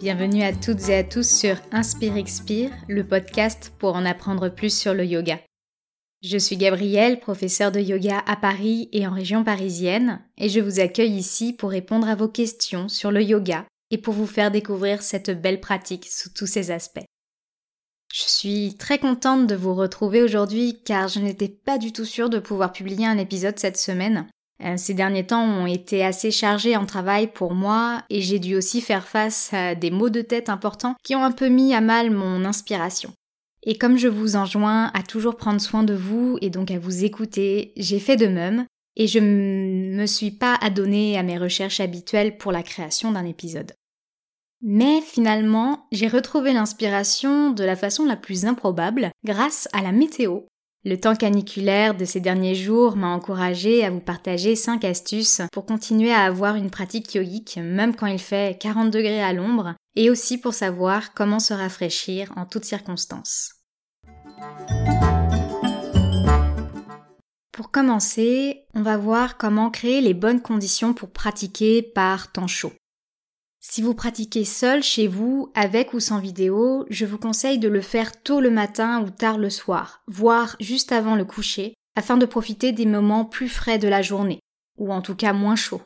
Bienvenue à toutes et à tous sur Inspire Expire, le podcast pour en apprendre plus sur le yoga. Je suis Gabrielle, professeure de yoga à Paris et en région parisienne, et je vous accueille ici pour répondre à vos questions sur le yoga et pour vous faire découvrir cette belle pratique sous tous ses aspects. Je suis très contente de vous retrouver aujourd'hui car je n'étais pas du tout sûre de pouvoir publier un épisode cette semaine ces derniers temps ont été assez chargés en travail pour moi et j'ai dû aussi faire face à des maux de tête importants qui ont un peu mis à mal mon inspiration. Et comme je vous enjoins à toujours prendre soin de vous et donc à vous écouter, j'ai fait de même et je ne me suis pas adonnée à mes recherches habituelles pour la création d'un épisode. Mais finalement, j'ai retrouvé l'inspiration de la façon la plus improbable grâce à la météo le temps caniculaire de ces derniers jours m'a encouragé à vous partager 5 astuces pour continuer à avoir une pratique yogique même quand il fait 40 degrés à l'ombre et aussi pour savoir comment se rafraîchir en toutes circonstances. Pour commencer, on va voir comment créer les bonnes conditions pour pratiquer par temps chaud. Si vous pratiquez seul chez vous, avec ou sans vidéo, je vous conseille de le faire tôt le matin ou tard le soir, voire juste avant le coucher, afin de profiter des moments plus frais de la journée, ou en tout cas moins chauds.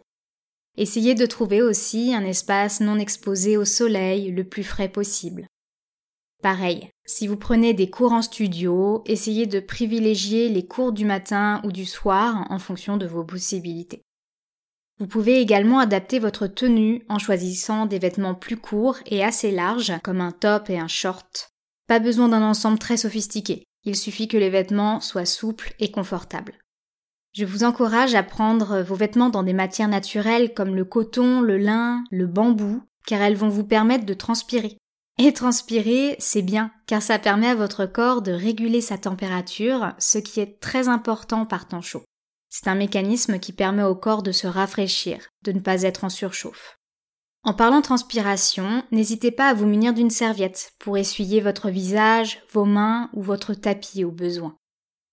Essayez de trouver aussi un espace non exposé au soleil le plus frais possible. Pareil, si vous prenez des cours en studio, essayez de privilégier les cours du matin ou du soir en fonction de vos possibilités. Vous pouvez également adapter votre tenue en choisissant des vêtements plus courts et assez larges, comme un top et un short. Pas besoin d'un ensemble très sophistiqué, il suffit que les vêtements soient souples et confortables. Je vous encourage à prendre vos vêtements dans des matières naturelles comme le coton, le lin, le bambou, car elles vont vous permettre de transpirer. Et transpirer, c'est bien, car ça permet à votre corps de réguler sa température, ce qui est très important par temps chaud. C'est un mécanisme qui permet au corps de se rafraîchir, de ne pas être en surchauffe. En parlant transpiration, n'hésitez pas à vous munir d'une serviette pour essuyer votre visage, vos mains ou votre tapis au besoin.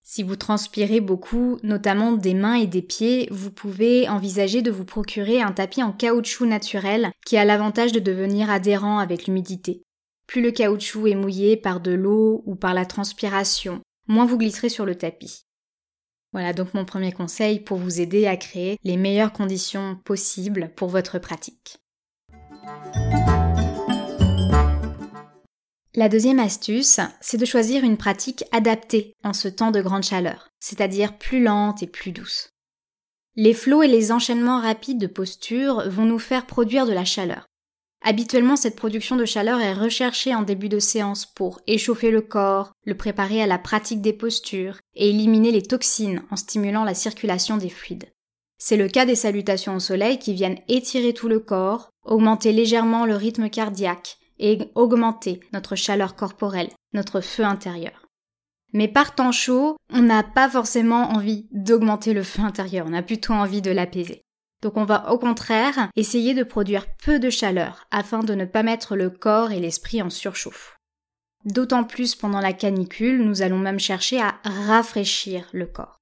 Si vous transpirez beaucoup, notamment des mains et des pieds, vous pouvez envisager de vous procurer un tapis en caoutchouc naturel qui a l'avantage de devenir adhérent avec l'humidité. Plus le caoutchouc est mouillé par de l'eau ou par la transpiration, moins vous glisserez sur le tapis. Voilà donc mon premier conseil pour vous aider à créer les meilleures conditions possibles pour votre pratique. La deuxième astuce, c'est de choisir une pratique adaptée en ce temps de grande chaleur, c'est-à-dire plus lente et plus douce. Les flots et les enchaînements rapides de posture vont nous faire produire de la chaleur. Habituellement, cette production de chaleur est recherchée en début de séance pour échauffer le corps, le préparer à la pratique des postures et éliminer les toxines en stimulant la circulation des fluides. C'est le cas des salutations au soleil qui viennent étirer tout le corps, augmenter légèrement le rythme cardiaque et augmenter notre chaleur corporelle, notre feu intérieur. Mais par temps chaud, on n'a pas forcément envie d'augmenter le feu intérieur, on a plutôt envie de l'apaiser. Donc on va au contraire essayer de produire peu de chaleur afin de ne pas mettre le corps et l'esprit en surchauffe. D'autant plus pendant la canicule, nous allons même chercher à rafraîchir le corps.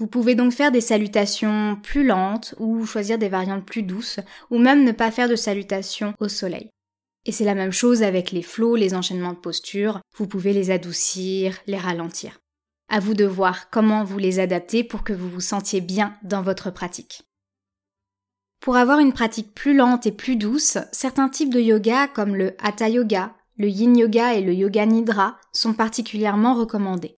Vous pouvez donc faire des salutations plus lentes ou choisir des variantes plus douces ou même ne pas faire de salutations au soleil. Et c'est la même chose avec les flots, les enchaînements de posture, vous pouvez les adoucir, les ralentir. À vous de voir comment vous les adapter pour que vous vous sentiez bien dans votre pratique. Pour avoir une pratique plus lente et plus douce, certains types de yoga comme le Hatha Yoga, le Yin Yoga et le Yoga Nidra sont particulièrement recommandés.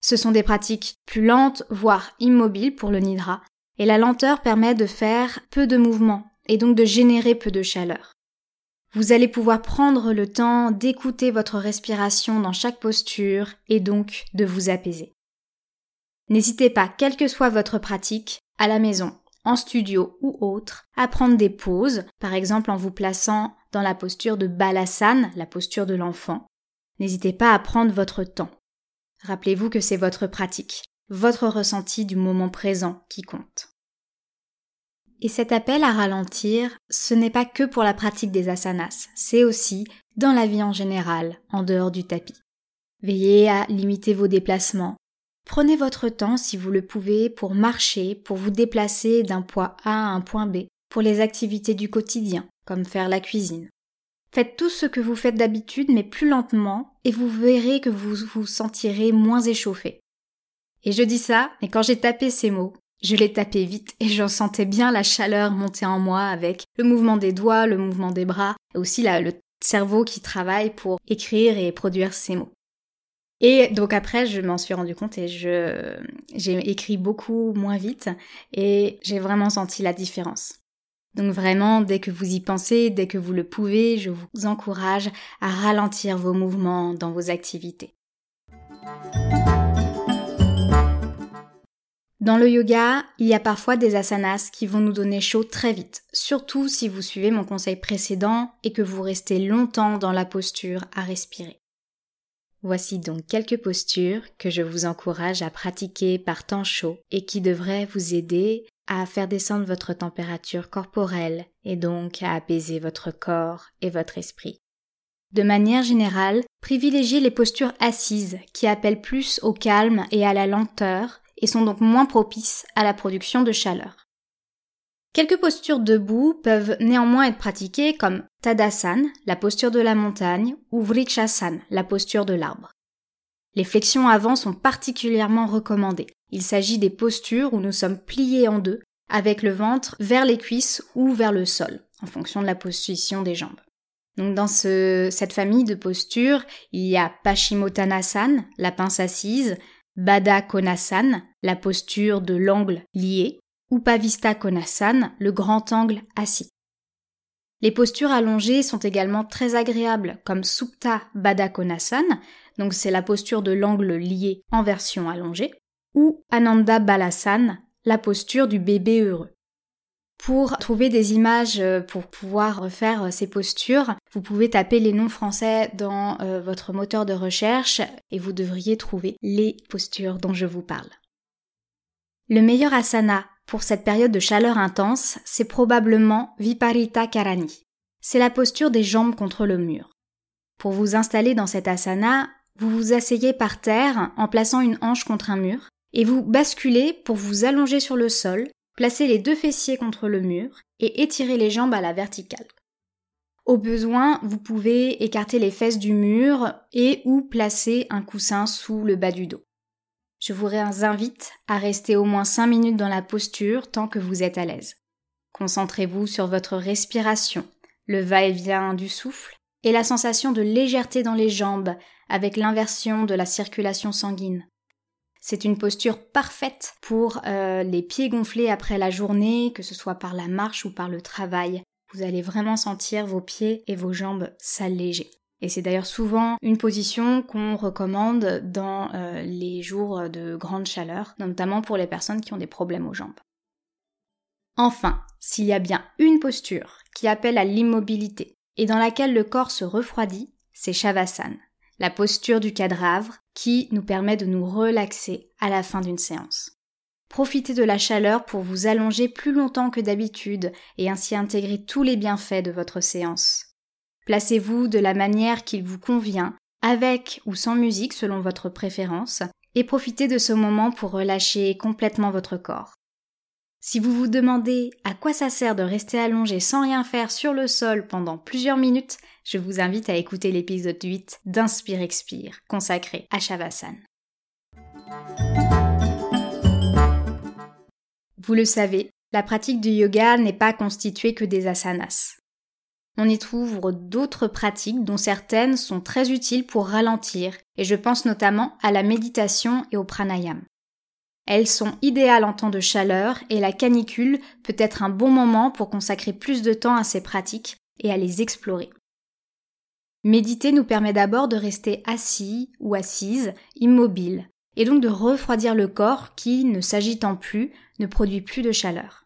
Ce sont des pratiques plus lentes, voire immobiles pour le Nidra, et la lenteur permet de faire peu de mouvements et donc de générer peu de chaleur. Vous allez pouvoir prendre le temps d'écouter votre respiration dans chaque posture et donc de vous apaiser. N'hésitez pas, quelle que soit votre pratique, à la maison en studio ou autre, à prendre des pauses, par exemple en vous plaçant dans la posture de balasana, la posture de l'enfant. N'hésitez pas à prendre votre temps. Rappelez-vous que c'est votre pratique, votre ressenti du moment présent qui compte. Et cet appel à ralentir, ce n'est pas que pour la pratique des asanas, c'est aussi dans la vie en général, en dehors du tapis. Veillez à limiter vos déplacements, Prenez votre temps si vous le pouvez pour marcher, pour vous déplacer d'un point A à un point B, pour les activités du quotidien, comme faire la cuisine. Faites tout ce que vous faites d'habitude, mais plus lentement, et vous verrez que vous vous sentirez moins échauffé. Et je dis ça, mais quand j'ai tapé ces mots, je les tapé vite et j'en sentais bien la chaleur monter en moi avec le mouvement des doigts, le mouvement des bras, et aussi le cerveau qui travaille pour écrire et produire ces mots. Et donc après, je m'en suis rendu compte et je, j'ai écrit beaucoup moins vite et j'ai vraiment senti la différence. Donc vraiment, dès que vous y pensez, dès que vous le pouvez, je vous encourage à ralentir vos mouvements dans vos activités. Dans le yoga, il y a parfois des asanas qui vont nous donner chaud très vite, surtout si vous suivez mon conseil précédent et que vous restez longtemps dans la posture à respirer. Voici donc quelques postures que je vous encourage à pratiquer par temps chaud et qui devraient vous aider à faire descendre votre température corporelle et donc à apaiser votre corps et votre esprit. De manière générale, privilégiez les postures assises qui appellent plus au calme et à la lenteur et sont donc moins propices à la production de chaleur. Quelques postures debout peuvent néanmoins être pratiquées comme Tadasana, la posture de la montagne, ou Vrikshasana, la posture de l'arbre. Les flexions avant sont particulièrement recommandées. Il s'agit des postures où nous sommes pliés en deux, avec le ventre vers les cuisses ou vers le sol, en fonction de la position des jambes. Donc dans cette famille de postures, il y a Paschimottanasana, la pince assise, Baddha Konasana, la posture de l'angle lié, Upavista Konasana, le grand angle assis. Les postures allongées sont également très agréables, comme Supta Baddha Konasana, donc c'est la posture de l'angle lié en version allongée, ou Ananda Balasana, la posture du bébé heureux. Pour trouver des images euh, pour pouvoir refaire euh, ces postures, vous pouvez taper les noms français dans euh, votre moteur de recherche et vous devriez trouver les postures dont je vous parle. Le meilleur asana pour cette période de chaleur intense, c'est probablement Viparita Karani. C'est la posture des jambes contre le mur. Pour vous installer dans cet asana, vous vous asseyez par terre en plaçant une hanche contre un mur et vous basculez pour vous allonger sur le sol Placez les deux fessiers contre le mur et étirez les jambes à la verticale. Au besoin, vous pouvez écarter les fesses du mur et ou placer un coussin sous le bas du dos. Je vous invite à rester au moins 5 minutes dans la posture tant que vous êtes à l'aise. Concentrez-vous sur votre respiration, le va-et-vient du souffle et la sensation de légèreté dans les jambes avec l'inversion de la circulation sanguine. C'est une posture parfaite pour euh, les pieds gonflés après la journée, que ce soit par la marche ou par le travail. Vous allez vraiment sentir vos pieds et vos jambes s'alléger. Et c'est d'ailleurs souvent une position qu'on recommande dans euh, les jours de grande chaleur, notamment pour les personnes qui ont des problèmes aux jambes. Enfin, s'il y a bien une posture qui appelle à l'immobilité et dans laquelle le corps se refroidit, c'est Shavasana la posture du cadavre qui nous permet de nous relaxer à la fin d'une séance. Profitez de la chaleur pour vous allonger plus longtemps que d'habitude et ainsi intégrer tous les bienfaits de votre séance. Placez-vous de la manière qu'il vous convient, avec ou sans musique selon votre préférence, et profitez de ce moment pour relâcher complètement votre corps. Si vous vous demandez à quoi ça sert de rester allongé sans rien faire sur le sol pendant plusieurs minutes, je vous invite à écouter l'épisode 8 d'Inspire Expire, consacré à Shavasana. Vous le savez, la pratique du yoga n'est pas constituée que des asanas. On y trouve d'autres pratiques dont certaines sont très utiles pour ralentir, et je pense notamment à la méditation et au pranayama. Elles sont idéales en temps de chaleur et la canicule peut être un bon moment pour consacrer plus de temps à ces pratiques et à les explorer. Méditer nous permet d'abord de rester assis ou assise, immobile, et donc de refroidir le corps qui, ne s'agitant plus, ne produit plus de chaleur.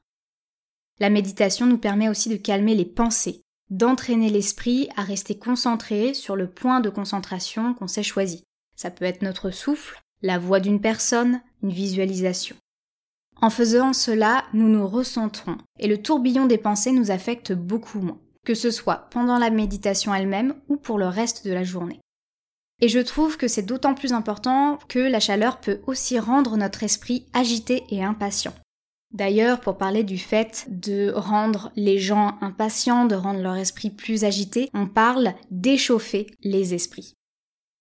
La méditation nous permet aussi de calmer les pensées, d'entraîner l'esprit à rester concentré sur le point de concentration qu'on s'est choisi. Ça peut être notre souffle, la voix d'une personne, une visualisation. En faisant cela, nous nous recentrons et le tourbillon des pensées nous affecte beaucoup moins, que ce soit pendant la méditation elle-même ou pour le reste de la journée. Et je trouve que c'est d'autant plus important que la chaleur peut aussi rendre notre esprit agité et impatient. D'ailleurs, pour parler du fait de rendre les gens impatients, de rendre leur esprit plus agité, on parle d'échauffer les esprits.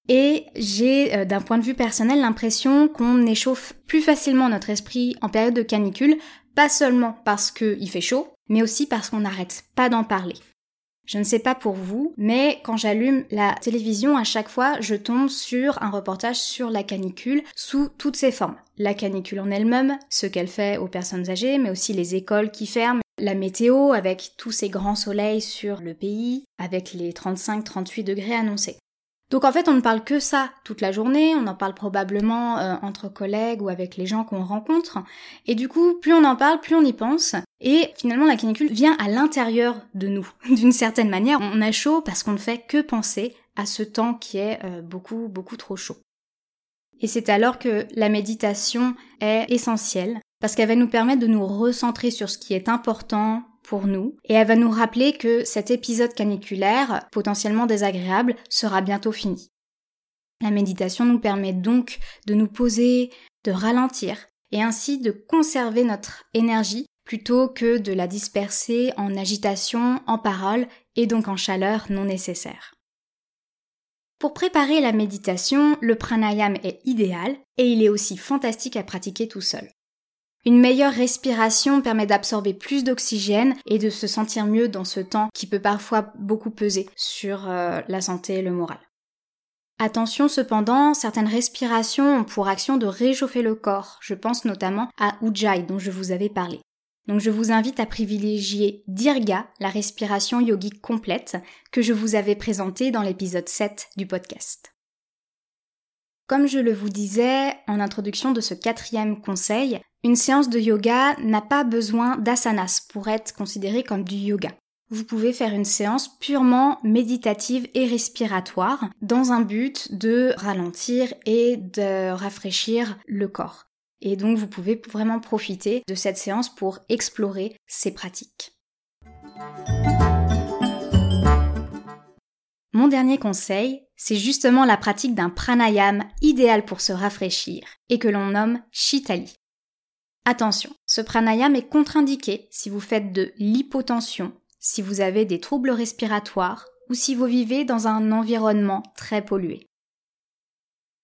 Et j'ai, euh, d'un point de vue personnel, l'impression qu'on échauffe plus facilement notre esprit en période de canicule, pas seulement parce qu'il fait chaud, mais aussi parce qu'on n'arrête pas d'en parler. Je ne sais pas pour vous, mais quand j'allume la télévision, à chaque fois, je tombe sur un reportage sur la canicule sous toutes ses formes. La canicule en elle-même, ce qu'elle fait aux personnes âgées, mais aussi les écoles qui ferment, la météo avec tous ces grands soleils sur le pays, avec les 35-38 degrés annoncés. Donc en fait, on ne parle que ça toute la journée, on en parle probablement euh, entre collègues ou avec les gens qu'on rencontre. Et du coup, plus on en parle, plus on y pense. Et finalement, la canicule vient à l'intérieur de nous. D'une certaine manière, on a chaud parce qu'on ne fait que penser à ce temps qui est euh, beaucoup, beaucoup trop chaud. Et c'est alors que la méditation est essentielle, parce qu'elle va nous permettre de nous recentrer sur ce qui est important, pour nous et elle va nous rappeler que cet épisode caniculaire, potentiellement désagréable, sera bientôt fini. La méditation nous permet donc de nous poser, de ralentir et ainsi de conserver notre énergie plutôt que de la disperser en agitation, en paroles et donc en chaleur non nécessaire. Pour préparer la méditation, le pranayam est idéal et il est aussi fantastique à pratiquer tout seul. Une meilleure respiration permet d'absorber plus d'oxygène et de se sentir mieux dans ce temps qui peut parfois beaucoup peser sur euh, la santé et le moral. Attention cependant, certaines respirations ont pour action de réchauffer le corps. Je pense notamment à Ujjayi dont je vous avais parlé. Donc je vous invite à privilégier Dirga, la respiration yogique complète, que je vous avais présentée dans l'épisode 7 du podcast. Comme je le vous disais en introduction de ce quatrième conseil, une séance de yoga n'a pas besoin d'asanas pour être considérée comme du yoga. Vous pouvez faire une séance purement méditative et respiratoire dans un but de ralentir et de rafraîchir le corps. Et donc vous pouvez vraiment profiter de cette séance pour explorer ces pratiques. Mon dernier conseil, c'est justement la pratique d'un pranayam idéal pour se rafraîchir et que l'on nomme Shitali. Attention, ce pranayam est contre-indiqué si vous faites de l'hypotension, si vous avez des troubles respiratoires ou si vous vivez dans un environnement très pollué.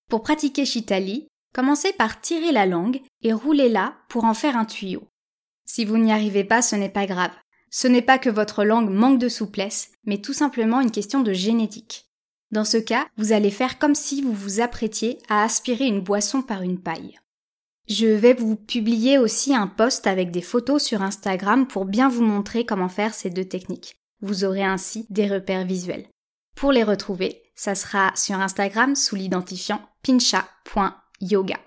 Pour pratiquer Shitali, commencez par tirer la langue et roulez-la pour en faire un tuyau. Si vous n'y arrivez pas, ce n'est pas grave. Ce n'est pas que votre langue manque de souplesse, mais tout simplement une question de génétique. Dans ce cas, vous allez faire comme si vous vous apprêtiez à aspirer une boisson par une paille. Je vais vous publier aussi un post avec des photos sur Instagram pour bien vous montrer comment faire ces deux techniques. Vous aurez ainsi des repères visuels. Pour les retrouver, ça sera sur Instagram sous l'identifiant pincha.yoga.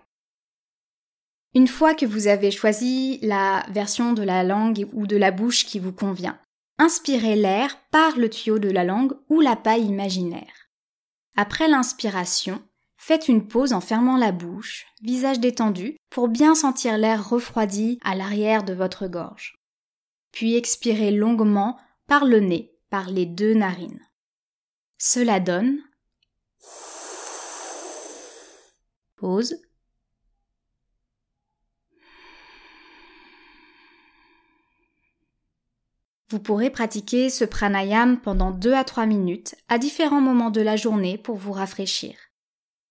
Une fois que vous avez choisi la version de la langue ou de la bouche qui vous convient, inspirez l'air par le tuyau de la langue ou la paille imaginaire. Après l'inspiration, faites une pause en fermant la bouche, visage détendu, pour bien sentir l'air refroidi à l'arrière de votre gorge. Puis expirez longuement par le nez, par les deux narines. Cela donne pause Vous pourrez pratiquer ce pranayam pendant 2 à 3 minutes à différents moments de la journée pour vous rafraîchir.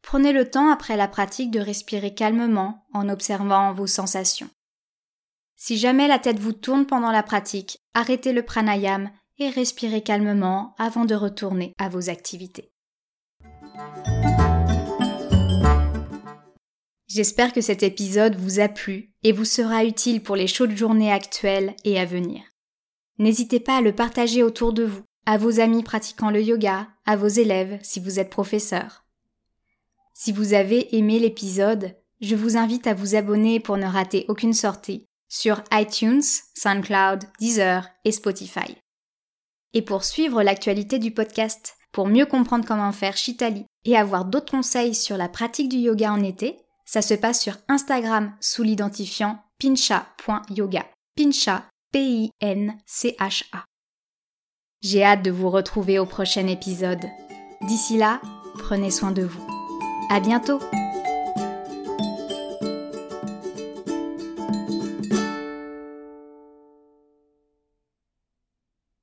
Prenez le temps après la pratique de respirer calmement en observant vos sensations. Si jamais la tête vous tourne pendant la pratique, arrêtez le pranayam et respirez calmement avant de retourner à vos activités. J'espère que cet épisode vous a plu et vous sera utile pour les chaudes journées actuelles et à venir. N'hésitez pas à le partager autour de vous, à vos amis pratiquant le yoga, à vos élèves si vous êtes professeur. Si vous avez aimé l'épisode, je vous invite à vous abonner pour ne rater aucune sortie sur iTunes, SoundCloud, Deezer et Spotify. Et pour suivre l'actualité du podcast, pour mieux comprendre comment faire Shitali et avoir d'autres conseils sur la pratique du yoga en été, ça se passe sur Instagram sous l'identifiant pincha.yoga. Pincha P-I-N-C-H-A. J'ai hâte de vous retrouver au prochain épisode. D'ici là, prenez soin de vous. À bientôt!